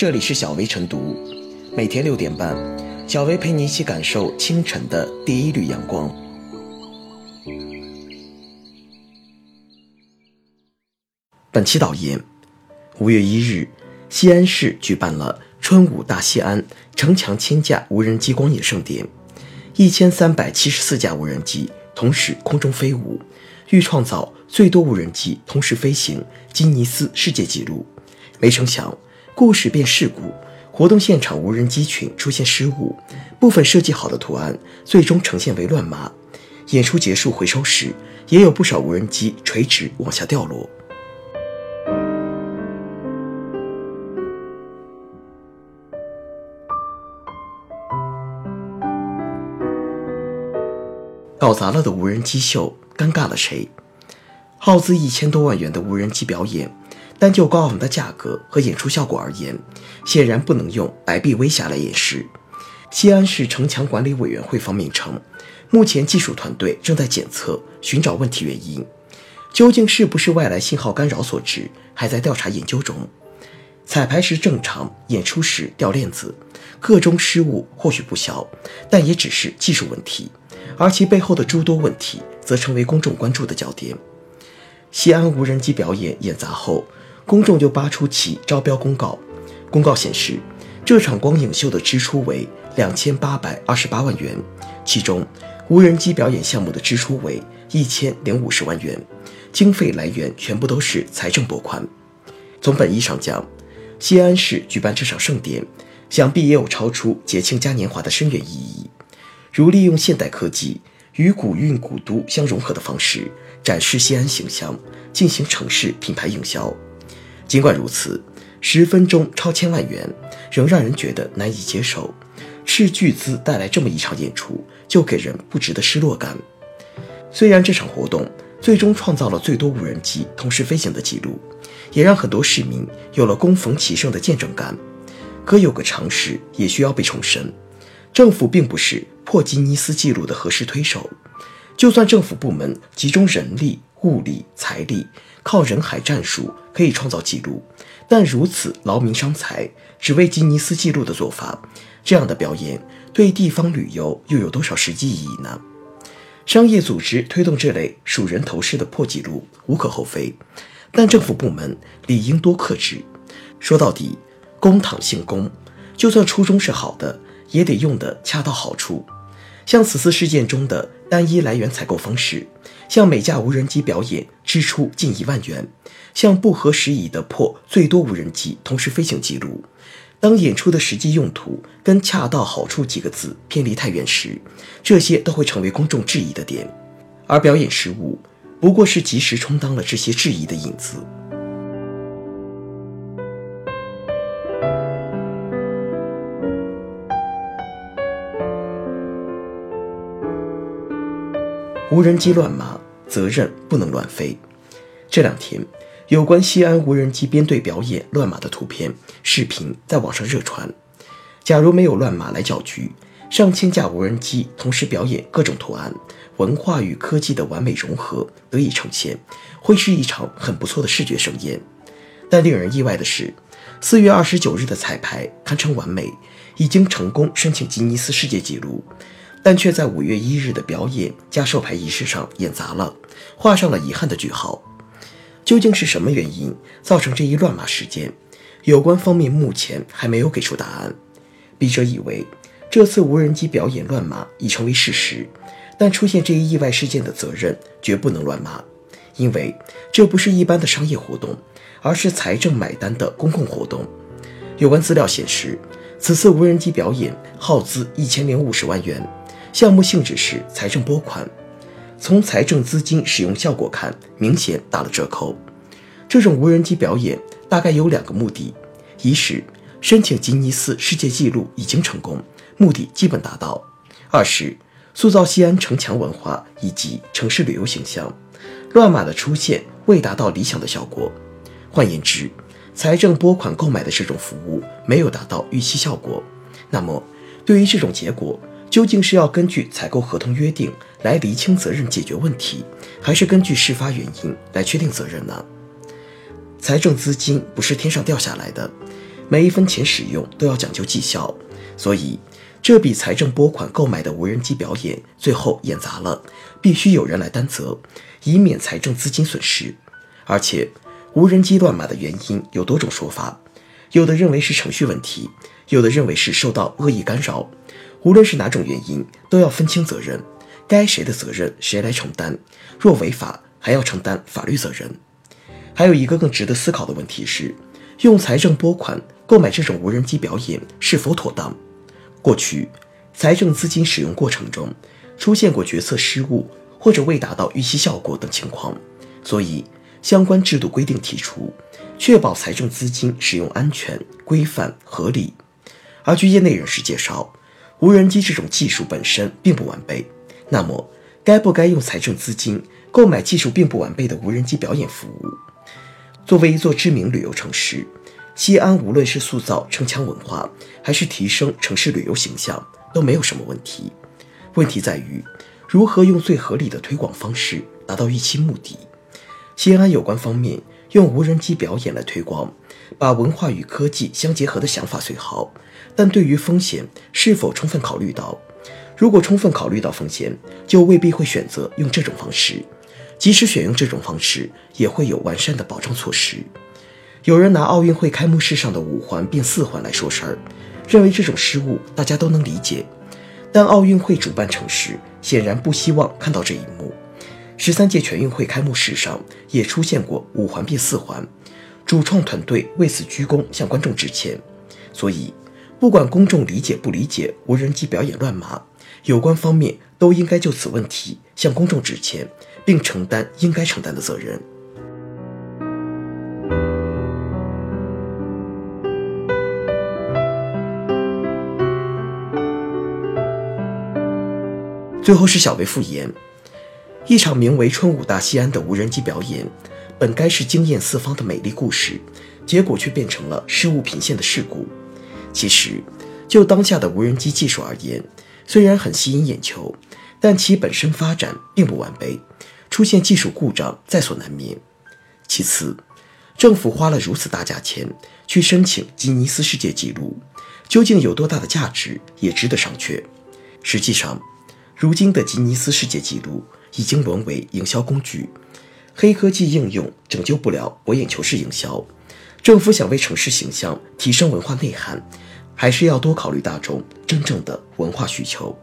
这里是小薇晨读，每天六点半，小薇陪你一起感受清晨的第一缕阳光。本期导言：五月一日，西安市举办了“春舞大西安，城墙千架无人机光影盛典”，一千三百七十四架无人机同时空中飞舞，欲创造最多无人机同时飞行吉尼斯世界纪录。没成想。故事变事故，活动现场无人机群出现失误，部分设计好的图案最终呈现为乱码。演出结束回收时，也有不少无人机垂直往下掉落。搞砸了的无人机秀，尴尬了谁？耗资一千多万元的无人机表演。单就高昂的价格和演出效果而言，显然不能用白璧微瑕来掩饰。西安市城墙管理委员会方面称，目前技术团队正在检测，寻找问题原因，究竟是不是外来信号干扰所致，还在调查研究中。彩排时正常，演出时掉链子，个中失误或许不小，但也只是技术问题，而其背后的诸多问题则成为公众关注的焦点。西安无人机表演演砸后。公众就扒出其招标公告，公告显示，这场光影秀的支出为两千八百二十八万元，其中无人机表演项目的支出为一千零五十万元，经费来源全部都是财政拨款。从本意上讲，西安市举办这场盛典，想必也有超出节庆嘉年华的深远意义，如利用现代科技与古韵古都相融合的方式，展示西安形象，进行城市品牌营销。尽管如此，十分钟超千万元仍让人觉得难以接受。斥巨资带来这么一场演出，就给人不值的失落感。虽然这场活动最终创造了最多无人机同时飞行的记录，也让很多市民有了攻逢其胜的见证感，可有个常识也需要被重申：政府并不是破吉尼斯纪录的合适推手。就算政府部门集中人力、物力、财力。靠人海战术可以创造纪录，但如此劳民伤财，只为吉尼斯纪录的做法，这样的表演对地方旅游又有多少实际意义呢？商业组织推动这类数人头式的破纪录无可厚非，但政府部门理应多克制。说到底，公帑姓公，就算初衷是好的，也得用得恰到好处。像此次事件中的单一来源采购方式。向每架无人机表演支出近一万元，向不合时宜的破最多无人机同时飞行记录。当演出的实际用途跟“恰到好处”几个字偏离太远时，这些都会成为公众质疑的点。而表演失误，不过是及时充当了这些质疑的引子。无人机乱码，责任不能乱飞。这两天，有关西安无人机编队表演乱码的图片、视频在网上热传。假如没有乱码来搅局，上千架无人机同时表演各种图案，文化与科技的完美融合得以呈现，会是一场很不错的视觉盛宴。但令人意外的是，四月二十九日的彩排堪称完美，已经成功申请吉尼斯世界纪录。但却在五月一日的表演加授牌仪式上演砸了，画上了遗憾的句号。究竟是什么原因造成这一乱码事件？有关方面目前还没有给出答案。笔者以为，这次无人机表演乱码已成为事实，但出现这一意外事件的责任绝不能乱码，因为这不是一般的商业活动，而是财政买单的公共活动。有关资料显示，此次无人机表演耗资一千零五十万元。项目性质是财政拨款，从财政资金使用效果看，明显打了折扣。这种无人机表演大概有两个目的：一是申请吉尼斯世界纪录已经成功，目的基本达到；二是塑造西安城墙文化以及城市旅游形象。乱码的出现未达到理想的效果，换言之，财政拨款购买的这种服务没有达到预期效果。那么，对于这种结果，究竟是要根据采购合同约定来厘清责任、解决问题，还是根据事发原因来确定责任呢？财政资金不是天上掉下来的，每一分钱使用都要讲究绩效，所以这笔财政拨款购买的无人机表演最后演砸了，必须有人来担责，以免财政资金损失。而且，无人机乱码的原因有多种说法，有的认为是程序问题，有的认为是受到恶意干扰。无论是哪种原因，都要分清责任，该谁的责任谁来承担。若违法，还要承担法律责任。还有一个更值得思考的问题是，用财政拨款购买这种无人机表演是否妥当？过去财政资金使用过程中出现过决策失误或者未达到预期效果等情况，所以相关制度规定提出，确保财政资金使用安全、规范、合理。而据业内人士介绍，无人机这种技术本身并不完备，那么该不该用财政资金购买技术并不完备的无人机表演服务？作为一座知名旅游城市，西安无论是塑造城墙文化，还是提升城市旅游形象，都没有什么问题。问题在于如何用最合理的推广方式达到预期目的。西安有关方面用无人机表演来推广，把文化与科技相结合的想法虽好，但对于风险是否充分考虑到？如果充分考虑到风险，就未必会选择用这种方式。即使选用这种方式，也会有完善的保障措施。有人拿奥运会开幕式上的五环变四环来说事儿，认为这种失误大家都能理解。但奥运会主办城市显然不希望看到这一幕。十三届全运会开幕式上也出现过五环变四环，主创团队为此鞠躬向观众致歉。所以，不管公众理解不理解无人机表演乱码，有关方面都应该就此问题向公众致歉。并承担应该承担的责任。最后是小薇复言，一场名为“春武大西安”的无人机表演，本该是惊艳四方的美丽故事，结果却变成了失误频现的事故。其实，就当下的无人机技术而言，虽然很吸引眼球，但其本身发展并不完备。出现技术故障在所难免。其次，政府花了如此大价钱去申请吉尼斯世界纪录，究竟有多大的价值，也值得商榷。实际上，如今的吉尼斯世界纪录已经沦为营销工具，黑科技应用拯救不了博眼球式营销。政府想为城市形象提升文化内涵，还是要多考虑大众真正的文化需求。